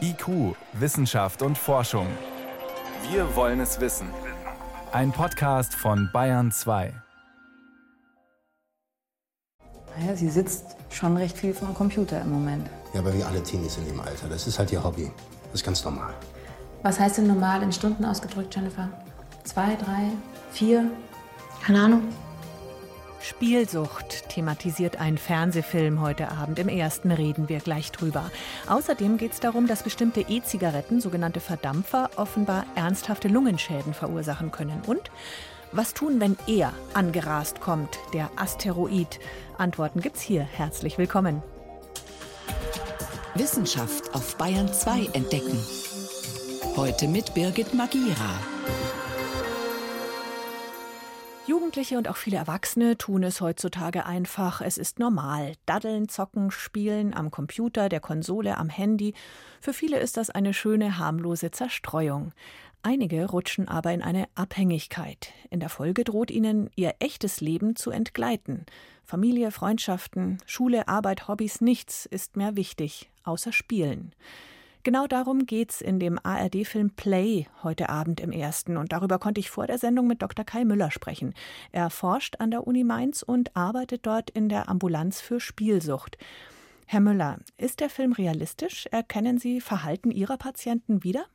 IQ, Wissenschaft und Forschung. Wir wollen es wissen. Ein Podcast von Bayern 2. Naja, sie sitzt schon recht viel vor dem Computer im Moment. Ja, aber wie alle Teenies in dem Alter. Das ist halt ihr Hobby. Das ist ganz normal. Was heißt denn normal in Stunden ausgedrückt, Jennifer? Zwei, drei, vier? Keine Ahnung. Spielsucht thematisiert ein Fernsehfilm heute Abend. Im ersten reden wir gleich drüber. Außerdem geht es darum, dass bestimmte E-Zigaretten, sogenannte Verdampfer, offenbar ernsthafte Lungenschäden verursachen können. Und was tun, wenn er angerast kommt, der Asteroid? Antworten gibt's hier. Herzlich willkommen. Wissenschaft auf Bayern 2 entdecken. Heute mit Birgit Magira. Jugendliche und auch viele Erwachsene tun es heutzutage einfach. Es ist normal. Daddeln, zocken, spielen am Computer, der Konsole, am Handy. Für viele ist das eine schöne, harmlose Zerstreuung. Einige rutschen aber in eine Abhängigkeit. In der Folge droht ihnen ihr echtes Leben zu entgleiten. Familie, Freundschaften, Schule, Arbeit, Hobbys, nichts ist mehr wichtig, außer Spielen. Genau darum geht's in dem ARD-Film Play heute Abend im ersten. Und darüber konnte ich vor der Sendung mit Dr. Kai Müller sprechen. Er forscht an der Uni Mainz und arbeitet dort in der Ambulanz für Spielsucht. Herr Müller, ist der Film realistisch? Erkennen Sie Verhalten Ihrer Patienten wieder?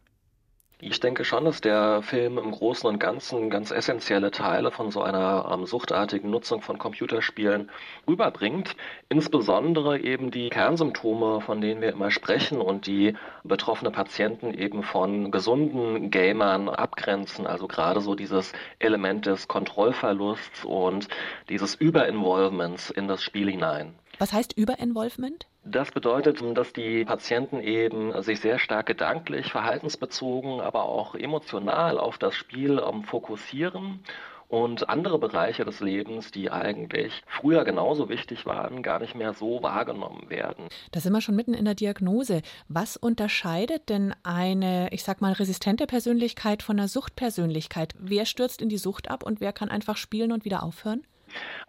Ich denke schon, dass der Film im Großen und Ganzen ganz essentielle Teile von so einer ähm, suchtartigen Nutzung von Computerspielen rüberbringt. Insbesondere eben die Kernsymptome, von denen wir immer sprechen und die betroffene Patienten eben von gesunden Gamern abgrenzen. Also gerade so dieses Element des Kontrollverlusts und dieses Überinvolvements in das Spiel hinein. Was heißt Überinvolvement? Das bedeutet, dass die Patienten eben sich sehr stark gedanklich, verhaltensbezogen, aber auch emotional auf das Spiel ähm, fokussieren und andere Bereiche des Lebens, die eigentlich früher genauso wichtig waren, gar nicht mehr so wahrgenommen werden. Da sind wir schon mitten in der Diagnose. Was unterscheidet denn eine, ich sag mal, resistente Persönlichkeit von einer Suchtpersönlichkeit? Wer stürzt in die Sucht ab und wer kann einfach spielen und wieder aufhören?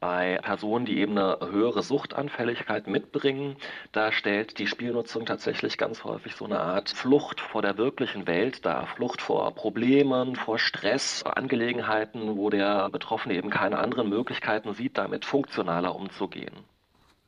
Bei Personen, die eben eine höhere Suchtanfälligkeit mitbringen, da stellt die Spielnutzung tatsächlich ganz häufig so eine Art Flucht vor der wirklichen Welt dar. Flucht vor Problemen, vor Stress, Angelegenheiten, wo der Betroffene eben keine anderen Möglichkeiten sieht, damit funktionaler umzugehen.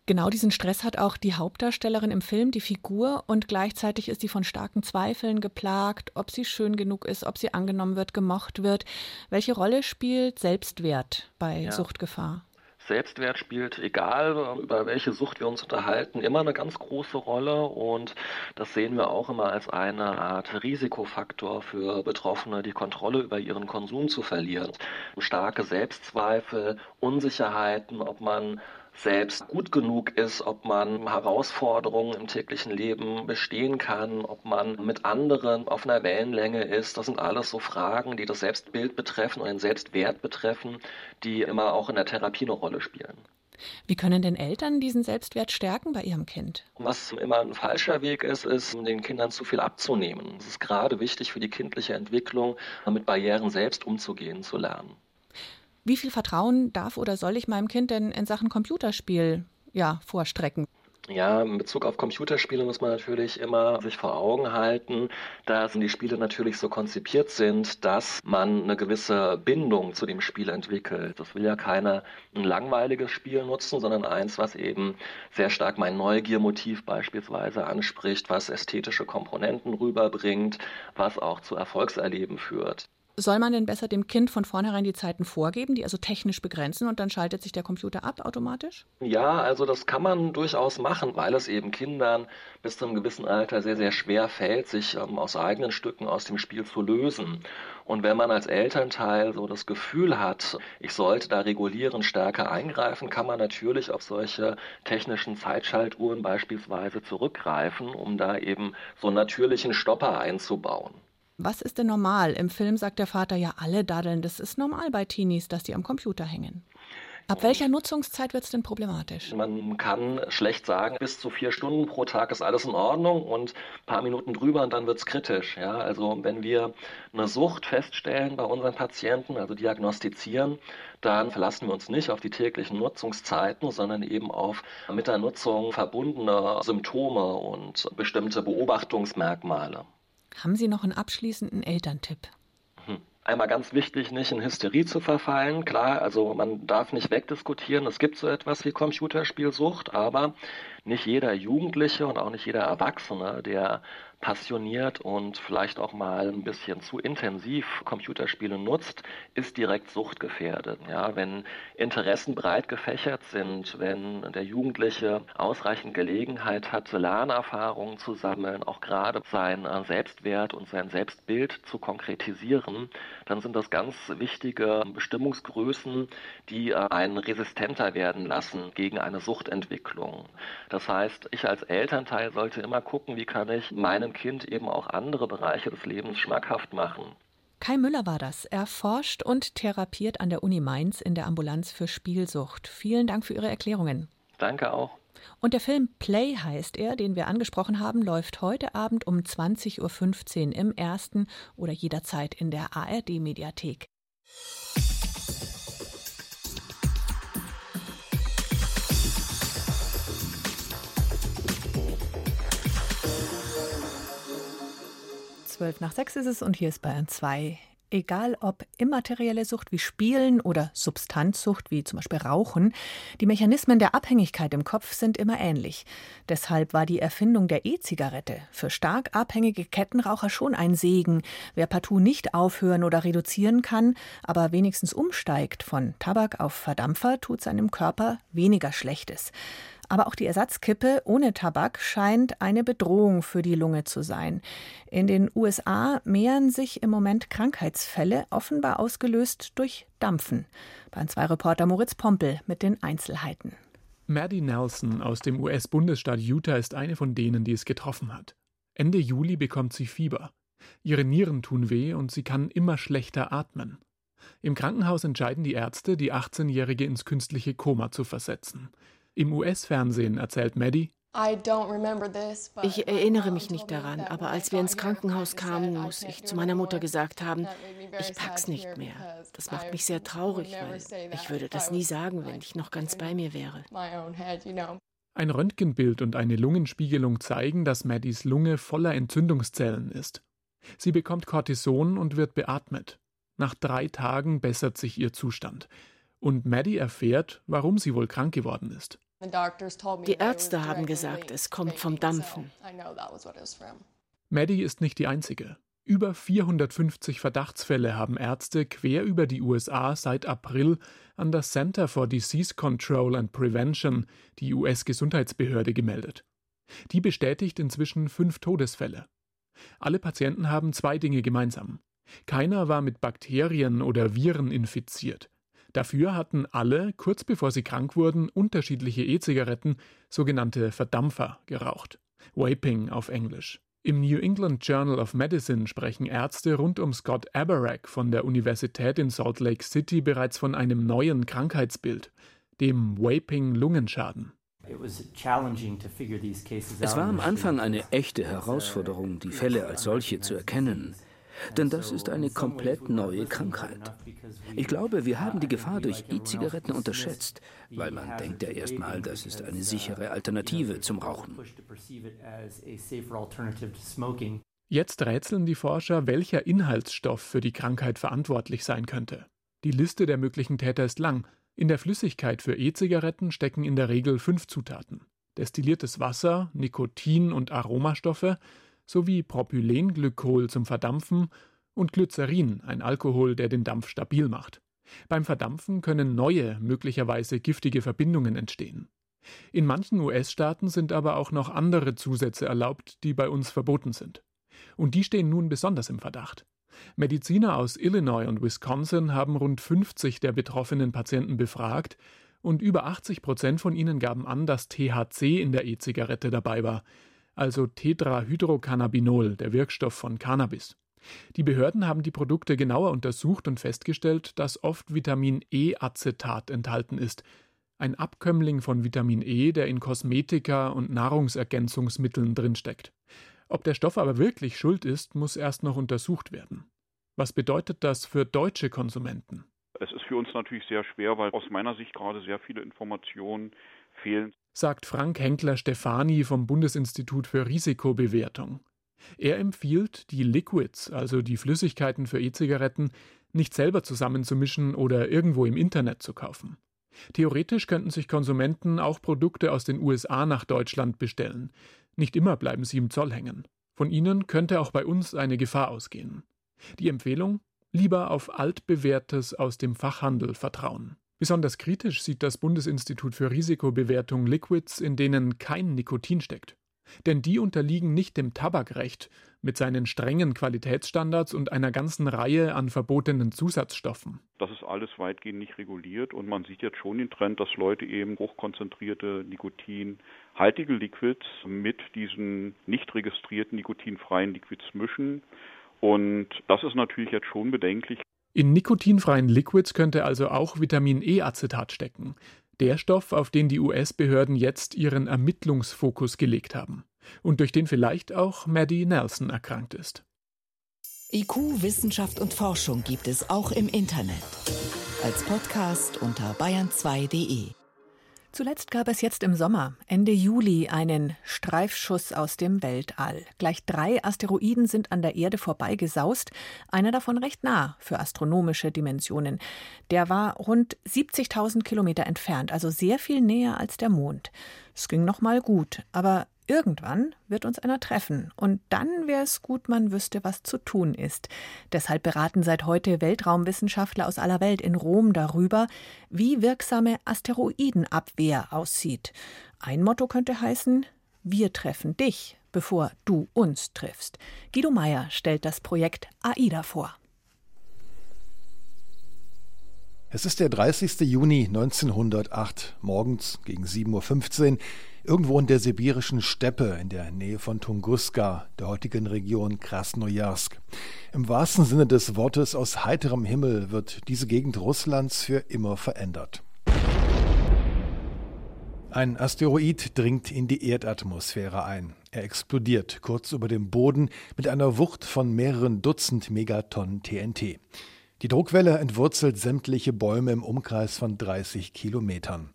Genau diesen Stress hat auch die Hauptdarstellerin im Film, die Figur, und gleichzeitig ist sie von starken Zweifeln geplagt, ob sie schön genug ist, ob sie angenommen wird, gemocht wird. Welche Rolle spielt Selbstwert bei ja. Suchtgefahr? Selbstwert spielt, egal über welche Sucht wir uns unterhalten, immer eine ganz große Rolle und das sehen wir auch immer als eine Art Risikofaktor für Betroffene, die Kontrolle über ihren Konsum zu verlieren. Starke Selbstzweifel, Unsicherheiten, ob man selbst gut genug ist, ob man Herausforderungen im täglichen Leben bestehen kann, ob man mit anderen auf einer Wellenlänge ist. Das sind alles so Fragen, die das Selbstbild betreffen und den Selbstwert betreffen, die immer auch in der Therapie eine Rolle spielen. Wie können denn Eltern diesen Selbstwert stärken bei ihrem Kind? Was immer ein falscher Weg ist, ist, den Kindern zu viel abzunehmen. Es ist gerade wichtig für die kindliche Entwicklung, mit Barrieren selbst umzugehen zu lernen. Wie viel Vertrauen darf oder soll ich meinem Kind denn in Sachen Computerspiel ja, vorstrecken? Ja, in Bezug auf Computerspiele muss man natürlich immer sich vor Augen halten, dass die Spiele natürlich so konzipiert sind, dass man eine gewisse Bindung zu dem Spiel entwickelt. Das will ja keiner ein langweiliges Spiel nutzen, sondern eins, was eben sehr stark mein Neugiermotiv beispielsweise anspricht, was ästhetische Komponenten rüberbringt, was auch zu Erfolgserleben führt. Soll man denn besser dem Kind von vornherein die Zeiten vorgeben, die also technisch begrenzen und dann schaltet sich der Computer ab automatisch? Ja, also das kann man durchaus machen, weil es eben Kindern bis zu einem gewissen Alter sehr, sehr schwer fällt, sich ähm, aus eigenen Stücken aus dem Spiel zu lösen. Und wenn man als Elternteil so das Gefühl hat, ich sollte da regulieren, stärker eingreifen, kann man natürlich auf solche technischen Zeitschaltuhren beispielsweise zurückgreifen, um da eben so einen natürlichen Stopper einzubauen. Was ist denn normal? Im Film sagt der Vater ja, alle daddeln. Das ist normal bei Teenies, dass die am Computer hängen. Ab welcher Nutzungszeit wird es denn problematisch? Man kann schlecht sagen, bis zu vier Stunden pro Tag ist alles in Ordnung und ein paar Minuten drüber und dann wird es kritisch. Ja? Also wenn wir eine Sucht feststellen bei unseren Patienten, also diagnostizieren, dann verlassen wir uns nicht auf die täglichen Nutzungszeiten, sondern eben auf mit der Nutzung verbundene Symptome und bestimmte Beobachtungsmerkmale. Haben Sie noch einen abschließenden Elterntipp? Einmal ganz wichtig, nicht in Hysterie zu verfallen. Klar, also man darf nicht wegdiskutieren. Es gibt so etwas wie Computerspielsucht, aber nicht jeder Jugendliche und auch nicht jeder Erwachsene, der passioniert und vielleicht auch mal ein bisschen zu intensiv Computerspiele nutzt, ist direkt suchtgefährdet. Ja, wenn Interessen breit gefächert sind, wenn der Jugendliche ausreichend Gelegenheit hat, Lernerfahrungen zu sammeln, auch gerade seinen äh, Selbstwert und sein Selbstbild zu konkretisieren, dann sind das ganz wichtige Bestimmungsgrößen, die äh, einen resistenter werden lassen gegen eine Suchtentwicklung. Das heißt, ich als Elternteil sollte immer gucken, wie kann ich meinem Kind eben auch andere Bereiche des Lebens schmackhaft machen. Kai Müller war das. Er forscht und therapiert an der Uni Mainz in der Ambulanz für Spielsucht. Vielen Dank für Ihre Erklärungen. Danke auch. Und der Film Play heißt er, den wir angesprochen haben, läuft heute Abend um 20.15 Uhr im ersten oder jederzeit in der ARD-Mediathek. Zwölf nach sechs ist es und hier ist Bayern 2. Egal ob immaterielle Sucht wie Spielen oder Substanzsucht wie zum Beispiel Rauchen, die Mechanismen der Abhängigkeit im Kopf sind immer ähnlich. Deshalb war die Erfindung der E-Zigarette für stark abhängige Kettenraucher schon ein Segen. Wer partout nicht aufhören oder reduzieren kann, aber wenigstens umsteigt von Tabak auf Verdampfer, tut seinem Körper weniger Schlechtes. Aber auch die Ersatzkippe ohne Tabak scheint eine Bedrohung für die Lunge zu sein. In den USA mehren sich im Moment Krankheitsfälle, offenbar ausgelöst durch Dampfen. Bahn 2 Reporter Moritz Pompel mit den Einzelheiten. Maddie Nelson aus dem US-Bundesstaat Utah ist eine von denen, die es getroffen hat. Ende Juli bekommt sie Fieber. Ihre Nieren tun weh und sie kann immer schlechter atmen. Im Krankenhaus entscheiden die Ärzte, die 18-Jährige ins künstliche Koma zu versetzen. Im US-Fernsehen erzählt Maddie, ich erinnere mich nicht daran, aber als wir ins Krankenhaus kamen, muss ich zu meiner Mutter gesagt haben, ich pack's nicht mehr. Das macht mich sehr traurig, weil ich würde das nie sagen, wenn ich noch ganz bei mir wäre. Ein Röntgenbild und eine Lungenspiegelung zeigen, dass Maddies Lunge voller Entzündungszellen ist. Sie bekommt Cortison und wird beatmet. Nach drei Tagen bessert sich ihr Zustand. Und Maddie erfährt, warum sie wohl krank geworden ist. Die Ärzte haben gesagt, es kommt vom Dampfen. Maddie ist nicht die einzige. Über 450 Verdachtsfälle haben Ärzte quer über die USA seit April an das Center for Disease Control and Prevention, die US-Gesundheitsbehörde, gemeldet. Die bestätigt inzwischen fünf Todesfälle. Alle Patienten haben zwei Dinge gemeinsam. Keiner war mit Bakterien oder Viren infiziert. Dafür hatten alle, kurz bevor sie krank wurden, unterschiedliche E-Zigaretten, sogenannte Verdampfer, geraucht. Vaping auf Englisch. Im New England Journal of Medicine sprechen Ärzte rund um Scott Aberack von der Universität in Salt Lake City bereits von einem neuen Krankheitsbild, dem Vaping-Lungenschaden. Es war am Anfang eine echte Herausforderung, die Fälle als solche zu erkennen. Denn das ist eine komplett neue Krankheit. Ich glaube, wir haben die Gefahr durch E-Zigaretten unterschätzt, weil man denkt ja erstmal, das ist eine sichere Alternative zum Rauchen. Jetzt rätseln die Forscher, welcher Inhaltsstoff für die Krankheit verantwortlich sein könnte. Die Liste der möglichen Täter ist lang. In der Flüssigkeit für E-Zigaretten stecken in der Regel fünf Zutaten. Destilliertes Wasser, Nikotin und Aromastoffe, sowie Propylenglykol zum Verdampfen und Glycerin, ein Alkohol, der den Dampf stabil macht. Beim Verdampfen können neue, möglicherweise giftige Verbindungen entstehen. In manchen US-Staaten sind aber auch noch andere Zusätze erlaubt, die bei uns verboten sind. Und die stehen nun besonders im Verdacht. Mediziner aus Illinois und Wisconsin haben rund 50 der betroffenen Patienten befragt und über 80 Prozent von ihnen gaben an, dass THC in der E-Zigarette dabei war, also Tetrahydrocannabinol, der Wirkstoff von Cannabis. Die Behörden haben die Produkte genauer untersucht und festgestellt, dass oft Vitamin E-Acetat enthalten ist, ein Abkömmling von Vitamin E, der in Kosmetika und Nahrungsergänzungsmitteln drinsteckt. Ob der Stoff aber wirklich schuld ist, muss erst noch untersucht werden. Was bedeutet das für deutsche Konsumenten? Es ist für uns natürlich sehr schwer, weil aus meiner Sicht gerade sehr viele Informationen fehlen. Sagt Frank Henkler-Stefani vom Bundesinstitut für Risikobewertung. Er empfiehlt, die Liquids, also die Flüssigkeiten für E-Zigaretten, nicht selber zusammenzumischen oder irgendwo im Internet zu kaufen. Theoretisch könnten sich Konsumenten auch Produkte aus den USA nach Deutschland bestellen. Nicht immer bleiben sie im Zoll hängen. Von ihnen könnte auch bei uns eine Gefahr ausgehen. Die Empfehlung? Lieber auf altbewährtes aus dem Fachhandel vertrauen. Besonders kritisch sieht das Bundesinstitut für Risikobewertung Liquids, in denen kein Nikotin steckt. Denn die unterliegen nicht dem Tabakrecht mit seinen strengen Qualitätsstandards und einer ganzen Reihe an verbotenen Zusatzstoffen. Das ist alles weitgehend nicht reguliert und man sieht jetzt schon den Trend, dass Leute eben hochkonzentrierte nikotinhaltige Liquids mit diesen nicht registrierten nikotinfreien Liquids mischen. Und das ist natürlich jetzt schon bedenklich. In nikotinfreien Liquids könnte also auch Vitamin E-Acetat stecken. Der Stoff, auf den die US-Behörden jetzt ihren Ermittlungsfokus gelegt haben und durch den vielleicht auch Maddie Nelson erkrankt ist. IQ, Wissenschaft und Forschung gibt es auch im Internet. Als Podcast unter bayern2.de. Zuletzt gab es jetzt im Sommer, Ende Juli, einen Streifschuss aus dem Weltall. Gleich drei Asteroiden sind an der Erde vorbeigesaust, einer davon recht nah für astronomische Dimensionen. Der war rund 70.000 Kilometer entfernt, also sehr viel näher als der Mond. Es ging noch mal gut, aber Irgendwann wird uns einer treffen. Und dann wäre es gut, man wüsste, was zu tun ist. Deshalb beraten seit heute Weltraumwissenschaftler aus aller Welt in Rom darüber, wie wirksame Asteroidenabwehr aussieht. Ein Motto könnte heißen: Wir treffen dich, bevor du uns triffst. Guido Meyer stellt das Projekt AIDA vor. Es ist der 30. Juni 1908, morgens gegen 7.15 Uhr, irgendwo in der sibirischen Steppe in der Nähe von Tunguska, der heutigen Region Krasnojarsk. Im wahrsten Sinne des Wortes aus heiterem Himmel wird diese Gegend Russlands für immer verändert. Ein Asteroid dringt in die Erdatmosphäre ein. Er explodiert kurz über dem Boden mit einer Wucht von mehreren Dutzend Megatonnen TNT. Die Druckwelle entwurzelt sämtliche Bäume im Umkreis von 30 Kilometern.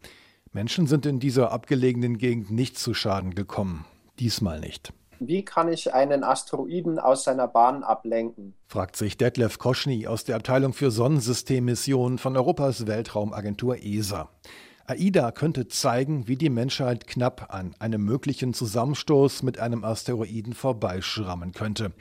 Menschen sind in dieser abgelegenen Gegend nicht zu Schaden gekommen. Diesmal nicht. Wie kann ich einen Asteroiden aus seiner Bahn ablenken? fragt sich Detlef Koschny aus der Abteilung für Sonnensystemmissionen von Europas Weltraumagentur ESA. AIDA könnte zeigen, wie die Menschheit knapp an einem möglichen Zusammenstoß mit einem Asteroiden vorbeischrammen könnte.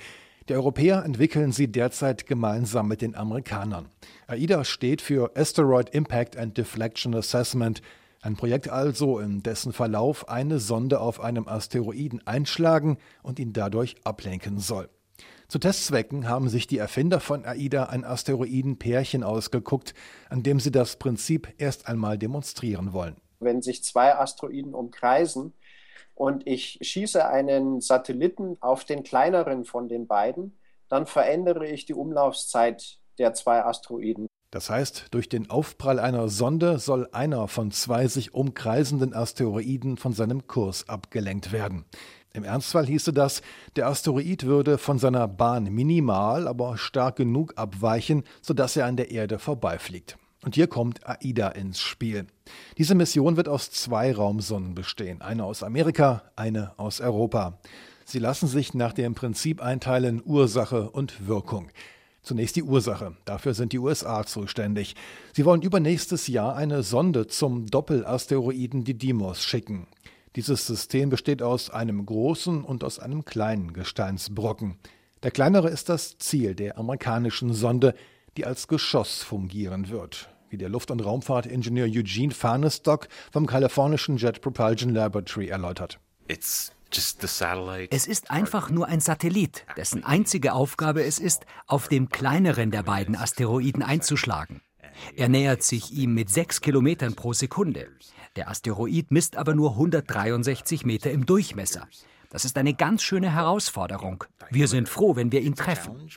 Die Europäer entwickeln sie derzeit gemeinsam mit den Amerikanern. AIDA steht für Asteroid Impact and Deflection Assessment, ein Projekt also, in dessen Verlauf eine Sonde auf einem Asteroiden einschlagen und ihn dadurch ablenken soll. Zu Testzwecken haben sich die Erfinder von AIDA ein Asteroidenpärchen ausgeguckt, an dem sie das Prinzip erst einmal demonstrieren wollen. Wenn sich zwei Asteroiden umkreisen, und ich schieße einen Satelliten auf den kleineren von den beiden, dann verändere ich die Umlaufzeit der zwei Asteroiden. Das heißt, durch den Aufprall einer Sonde soll einer von zwei sich umkreisenden Asteroiden von seinem Kurs abgelenkt werden. Im Ernstfall hieße das, der Asteroid würde von seiner Bahn minimal, aber stark genug abweichen, sodass er an der Erde vorbeifliegt. Und hier kommt AIDA ins Spiel. Diese Mission wird aus zwei Raumsonnen bestehen, eine aus Amerika, eine aus Europa. Sie lassen sich nach dem Prinzip einteilen Ursache und Wirkung. Zunächst die Ursache. Dafür sind die USA zuständig. Sie wollen übernächstes Jahr eine Sonde zum Doppelasteroiden Didymos schicken. Dieses System besteht aus einem großen und aus einem kleinen Gesteinsbrocken. Der kleinere ist das Ziel der amerikanischen Sonde, die als Geschoss fungieren wird wie der Luft- und Raumfahrtingenieur Eugene Farnestock vom kalifornischen Jet Propulsion Laboratory erläutert. Es ist einfach nur ein Satellit, dessen einzige Aufgabe es ist, auf dem kleineren der beiden Asteroiden einzuschlagen. Er nähert sich ihm mit sechs Kilometern pro Sekunde. Der Asteroid misst aber nur 163 Meter im Durchmesser. Das ist eine ganz schöne Herausforderung. Wir sind froh, wenn wir ihn treffen.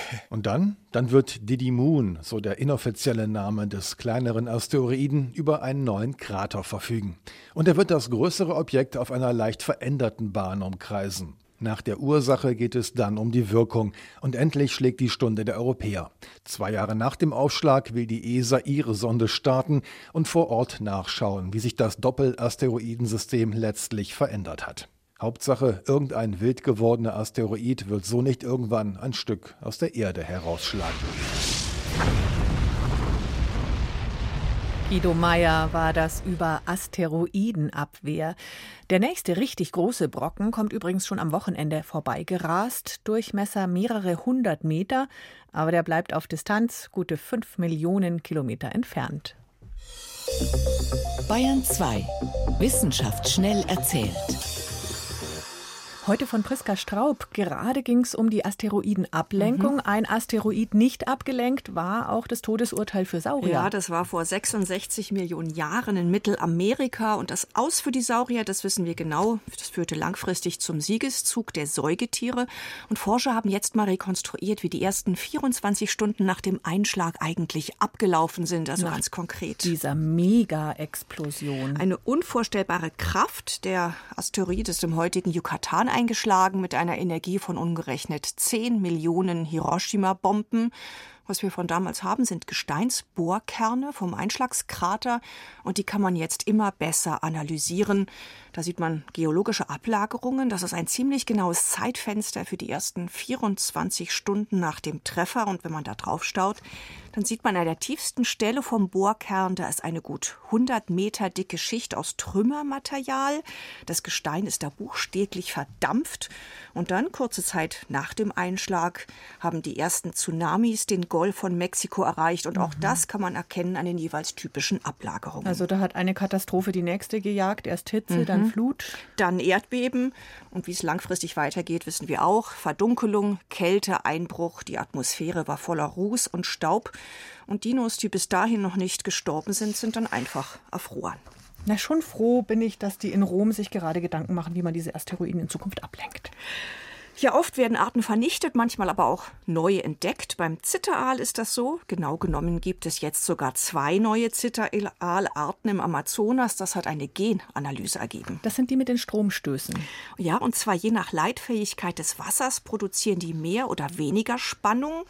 Und dann? Dann wird Didi Moon, so der inoffizielle Name des kleineren Asteroiden, über einen neuen Krater verfügen. Und er wird das größere Objekt auf einer leicht veränderten Bahn umkreisen. Nach der Ursache geht es dann um die Wirkung. Und endlich schlägt die Stunde der Europäer. Zwei Jahre nach dem Aufschlag will die ESA ihre Sonde starten und vor Ort nachschauen, wie sich das Doppelasteroidensystem letztlich verändert hat. Hauptsache, irgendein wild gewordener Asteroid wird so nicht irgendwann ein Stück aus der Erde herausschlagen. Guido Meyer war das über Asteroidenabwehr. Der nächste richtig große Brocken kommt übrigens schon am Wochenende vorbeigerast. Durchmesser mehrere hundert Meter, aber der bleibt auf Distanz gute fünf Millionen Kilometer entfernt. Bayern 2. Wissenschaft schnell erzählt. Heute von Priska Straub. Gerade ging es um die Asteroidenablenkung. Mhm. Ein Asteroid nicht abgelenkt war auch das Todesurteil für Saurier. Ja, das war vor 66 Millionen Jahren in Mittelamerika. Und das Aus für die Saurier, das wissen wir genau. Das führte langfristig zum Siegeszug der Säugetiere. Und Forscher haben jetzt mal rekonstruiert, wie die ersten 24 Stunden nach dem Einschlag eigentlich abgelaufen sind. Also nach ganz konkret. Dieser Mega-Explosion. Eine unvorstellbare Kraft. Der Asteroid ist im heutigen Yucatan eingeschlagen mit einer Energie von umgerechnet 10 Millionen Hiroshima-Bomben. Was wir von damals haben, sind Gesteinsbohrkerne vom Einschlagskrater und die kann man jetzt immer besser analysieren. Da sieht man geologische Ablagerungen. Das ist ein ziemlich genaues Zeitfenster für die ersten 24 Stunden nach dem Treffer. Und wenn man da drauf staut, dann sieht man an der tiefsten Stelle vom Bohrkern, da ist eine gut 100 Meter dicke Schicht aus Trümmermaterial. Das Gestein ist da buchstäblich verdampft. Und dann, kurze Zeit nach dem Einschlag, haben die ersten Tsunamis den Golf von Mexiko erreicht. Und auch mhm. das kann man erkennen an den jeweils typischen Ablagerungen. Also da hat eine Katastrophe die nächste gejagt. Erst Hitze, mhm. dann Flut. Dann Erdbeben. Und wie es langfristig weitergeht, wissen wir auch. Verdunkelung, Kälte, Einbruch. Die Atmosphäre war voller Ruß und Staub. Und Dinos, die bis dahin noch nicht gestorben sind, sind dann einfach erfroren. Na, schon froh bin ich, dass die in Rom sich gerade Gedanken machen, wie man diese Asteroiden in Zukunft ablenkt. Ja, oft werden Arten vernichtet, manchmal aber auch neue entdeckt. Beim Zitteraal ist das so. Genau genommen gibt es jetzt sogar zwei neue Zitteraalarten im Amazonas. Das hat eine Genanalyse ergeben. Das sind die mit den Stromstößen. Ja, und zwar je nach Leitfähigkeit des Wassers produzieren die mehr oder weniger Spannung.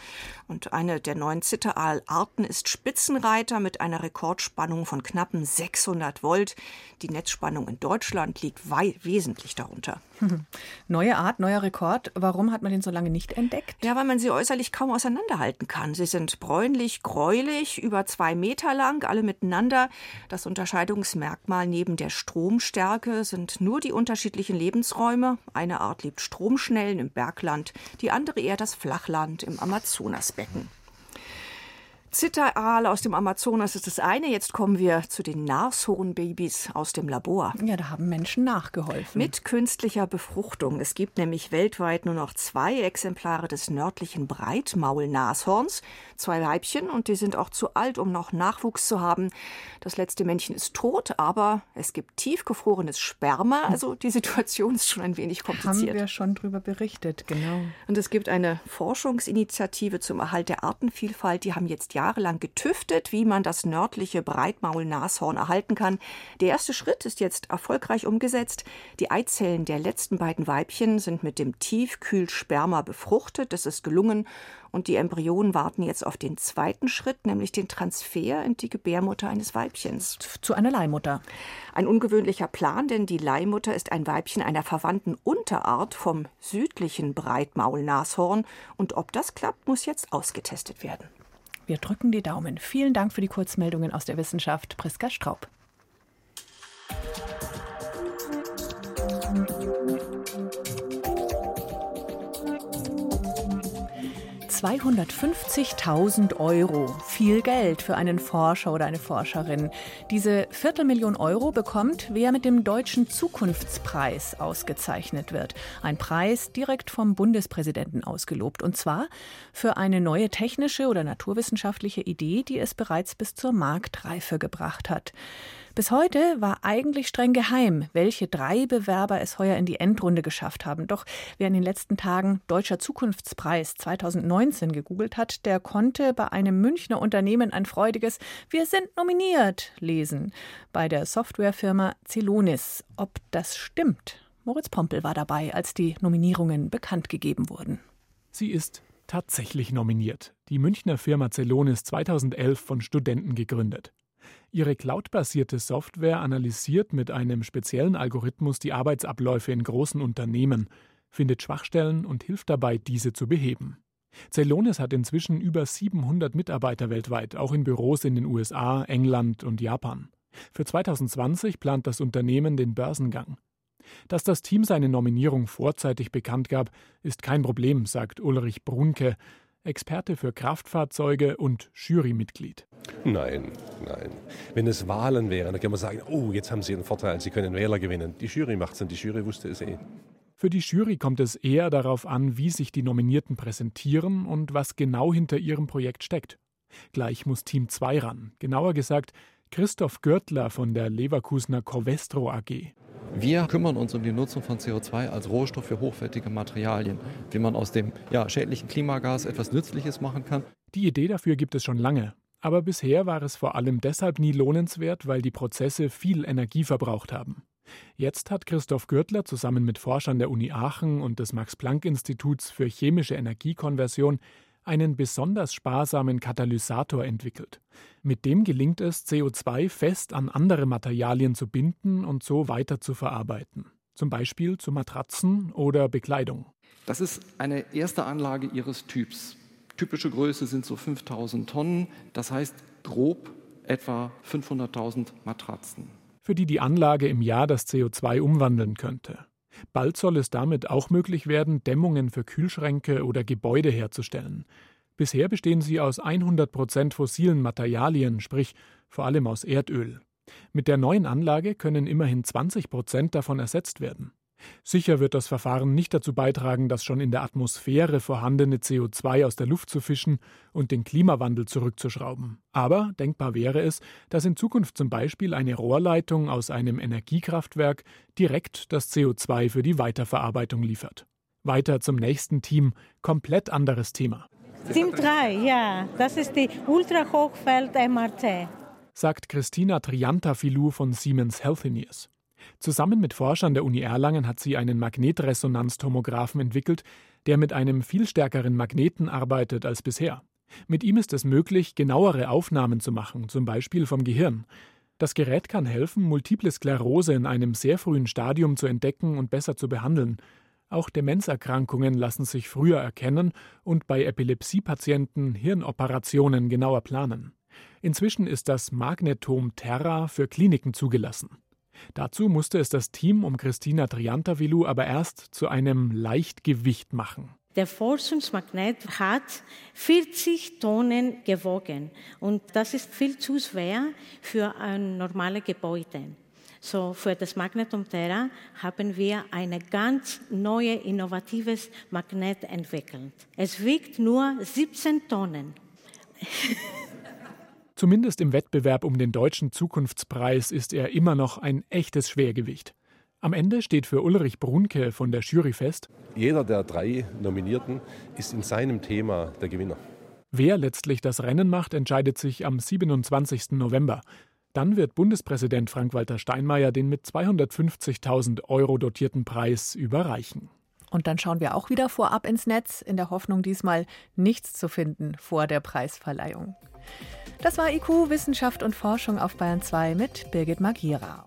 Und eine der neuen Zitteraalarten ist Spitzenreiter mit einer Rekordspannung von knappen 600 Volt. Die Netzspannung in Deutschland liegt wesentlich darunter. Neue Art, neuer Rekord. Warum hat man den so lange nicht entdeckt? Ja, weil man sie äußerlich kaum auseinanderhalten kann. Sie sind bräunlich, gräulich, über zwei Meter lang, alle miteinander. Das Unterscheidungsmerkmal neben der Stromstärke sind nur die unterschiedlichen Lebensräume. Eine Art lebt stromschnellen im Bergland, die andere eher das Flachland im Amazonasbecken. Zitteraal aus dem Amazonas ist das eine. Jetzt kommen wir zu den Nashornbabys aus dem Labor. Ja, da haben Menschen nachgeholfen. Mit künstlicher Befruchtung. Es gibt nämlich weltweit nur noch zwei Exemplare des nördlichen Breitmaulnashorns. Zwei Weibchen und die sind auch zu alt, um noch Nachwuchs zu haben. Das letzte Männchen ist tot, aber es gibt tiefgefrorenes Sperma. Also die Situation ist schon ein wenig kompliziert. Haben wir schon darüber berichtet, genau. Und es gibt eine Forschungsinitiative zum Erhalt der Artenvielfalt. Die haben jetzt jahrelang getüftet, wie man das nördliche Breitmaulnashorn erhalten kann. Der erste Schritt ist jetzt erfolgreich umgesetzt. Die Eizellen der letzten beiden Weibchen sind mit dem Tiefkühlsperma befruchtet. Das ist gelungen. Und die Embryonen warten jetzt auf den zweiten Schritt, nämlich den Transfer in die Gebärmutter eines Weibchens. Zu einer Leihmutter. Ein ungewöhnlicher Plan, denn die Leihmutter ist ein Weibchen einer verwandten Unterart vom südlichen Breitmaulnashorn. Und ob das klappt, muss jetzt ausgetestet werden. Wir drücken die Daumen. Vielen Dank für die Kurzmeldungen aus der Wissenschaft, Priska Straub. 250.000 Euro. Viel Geld für einen Forscher oder eine Forscherin. Diese Viertelmillion Euro bekommt, wer mit dem Deutschen Zukunftspreis ausgezeichnet wird. Ein Preis direkt vom Bundespräsidenten ausgelobt. Und zwar für eine neue technische oder naturwissenschaftliche Idee, die es bereits bis zur Marktreife gebracht hat. Bis heute war eigentlich streng geheim, welche drei Bewerber es heuer in die Endrunde geschafft haben. Doch wer in den letzten Tagen Deutscher Zukunftspreis 2019 gegoogelt hat, der konnte bei einem Münchner Unternehmen ein freudiges Wir sind nominiert lesen. Bei der Softwarefirma Celonis. Ob das stimmt? Moritz Pompel war dabei, als die Nominierungen bekannt gegeben wurden. Sie ist tatsächlich nominiert. Die Münchner Firma Celonis 2011 von Studenten gegründet. Ihre cloudbasierte Software analysiert mit einem speziellen Algorithmus die Arbeitsabläufe in großen Unternehmen, findet Schwachstellen und hilft dabei, diese zu beheben. Celonis hat inzwischen über 700 Mitarbeiter weltweit, auch in Büros in den USA, England und Japan. Für 2020 plant das Unternehmen den Börsengang. Dass das Team seine Nominierung vorzeitig bekannt gab, ist kein Problem, sagt Ulrich Brunke, Experte für Kraftfahrzeuge und Jurymitglied. Nein, nein. Wenn es Wahlen wären, dann kann man sagen, oh, jetzt haben Sie einen Vorteil, Sie können Wähler gewinnen. Die Jury macht es und die Jury wusste es eh. Für die Jury kommt es eher darauf an, wie sich die Nominierten präsentieren und was genau hinter ihrem Projekt steckt. Gleich muss Team 2 ran, genauer gesagt Christoph Görtler von der Leverkusener Covestro AG. Wir kümmern uns um die Nutzung von CO2 als Rohstoff für hochwertige Materialien, wie man aus dem ja, schädlichen Klimagas etwas Nützliches machen kann. Die Idee dafür gibt es schon lange. Aber bisher war es vor allem deshalb nie lohnenswert, weil die Prozesse viel Energie verbraucht haben. Jetzt hat Christoph Gürtler zusammen mit Forschern der Uni Aachen und des Max-Planck-Instituts für chemische Energiekonversion einen besonders sparsamen Katalysator entwickelt. Mit dem gelingt es, CO2 fest an andere Materialien zu binden und so weiter zu verarbeiten. Zum Beispiel zu Matratzen oder Bekleidung. Das ist eine erste Anlage ihres Typs. Typische Größe sind so 5000 Tonnen, das heißt grob etwa 500.000 Matratzen. Für die die Anlage im Jahr das CO2 umwandeln könnte. Bald soll es damit auch möglich werden, Dämmungen für Kühlschränke oder Gebäude herzustellen. Bisher bestehen sie aus 100 Prozent fossilen Materialien, sprich vor allem aus Erdöl. Mit der neuen Anlage können immerhin 20 Prozent davon ersetzt werden. Sicher wird das Verfahren nicht dazu beitragen, das schon in der Atmosphäre vorhandene CO2 aus der Luft zu fischen und den Klimawandel zurückzuschrauben. Aber denkbar wäre es, dass in Zukunft zum Beispiel eine Rohrleitung aus einem Energiekraftwerk direkt das CO2 für die Weiterverarbeitung liefert. Weiter zum nächsten Team, komplett anderes Thema. Team 3, ja, das ist die Ultrahochfeld-MRT. Sagt Christina Triantafilou von Siemens Healthineers. Zusammen mit Forschern der Uni Erlangen hat sie einen Magnetresonanztomographen entwickelt, der mit einem viel stärkeren Magneten arbeitet als bisher. Mit ihm ist es möglich, genauere Aufnahmen zu machen, zum Beispiel vom Gehirn. Das Gerät kann helfen, multiple Sklerose in einem sehr frühen Stadium zu entdecken und besser zu behandeln. Auch Demenzerkrankungen lassen sich früher erkennen und bei Epilepsiepatienten Hirnoperationen genauer planen. Inzwischen ist das Magnetom Terra für Kliniken zugelassen. Dazu musste es das Team um Christina Triantavilou aber erst zu einem Leichtgewicht machen. Der Forschungsmagnet hat 40 Tonnen gewogen und das ist viel zu schwer für ein normales Gebäude. So für das Magnetum Terra haben wir ein ganz neues, innovatives Magnet entwickelt. Es wiegt nur 17 Tonnen. Zumindest im Wettbewerb um den deutschen Zukunftspreis ist er immer noch ein echtes Schwergewicht. Am Ende steht für Ulrich Brunke von der Jury fest: Jeder der drei Nominierten ist in seinem Thema der Gewinner. Wer letztlich das Rennen macht, entscheidet sich am 27. November. Dann wird Bundespräsident Frank-Walter Steinmeier den mit 250.000 Euro dotierten Preis überreichen. Und dann schauen wir auch wieder vorab ins Netz, in der Hoffnung, diesmal nichts zu finden vor der Preisverleihung. Das war IQ Wissenschaft und Forschung auf Bayern 2 mit Birgit Magira.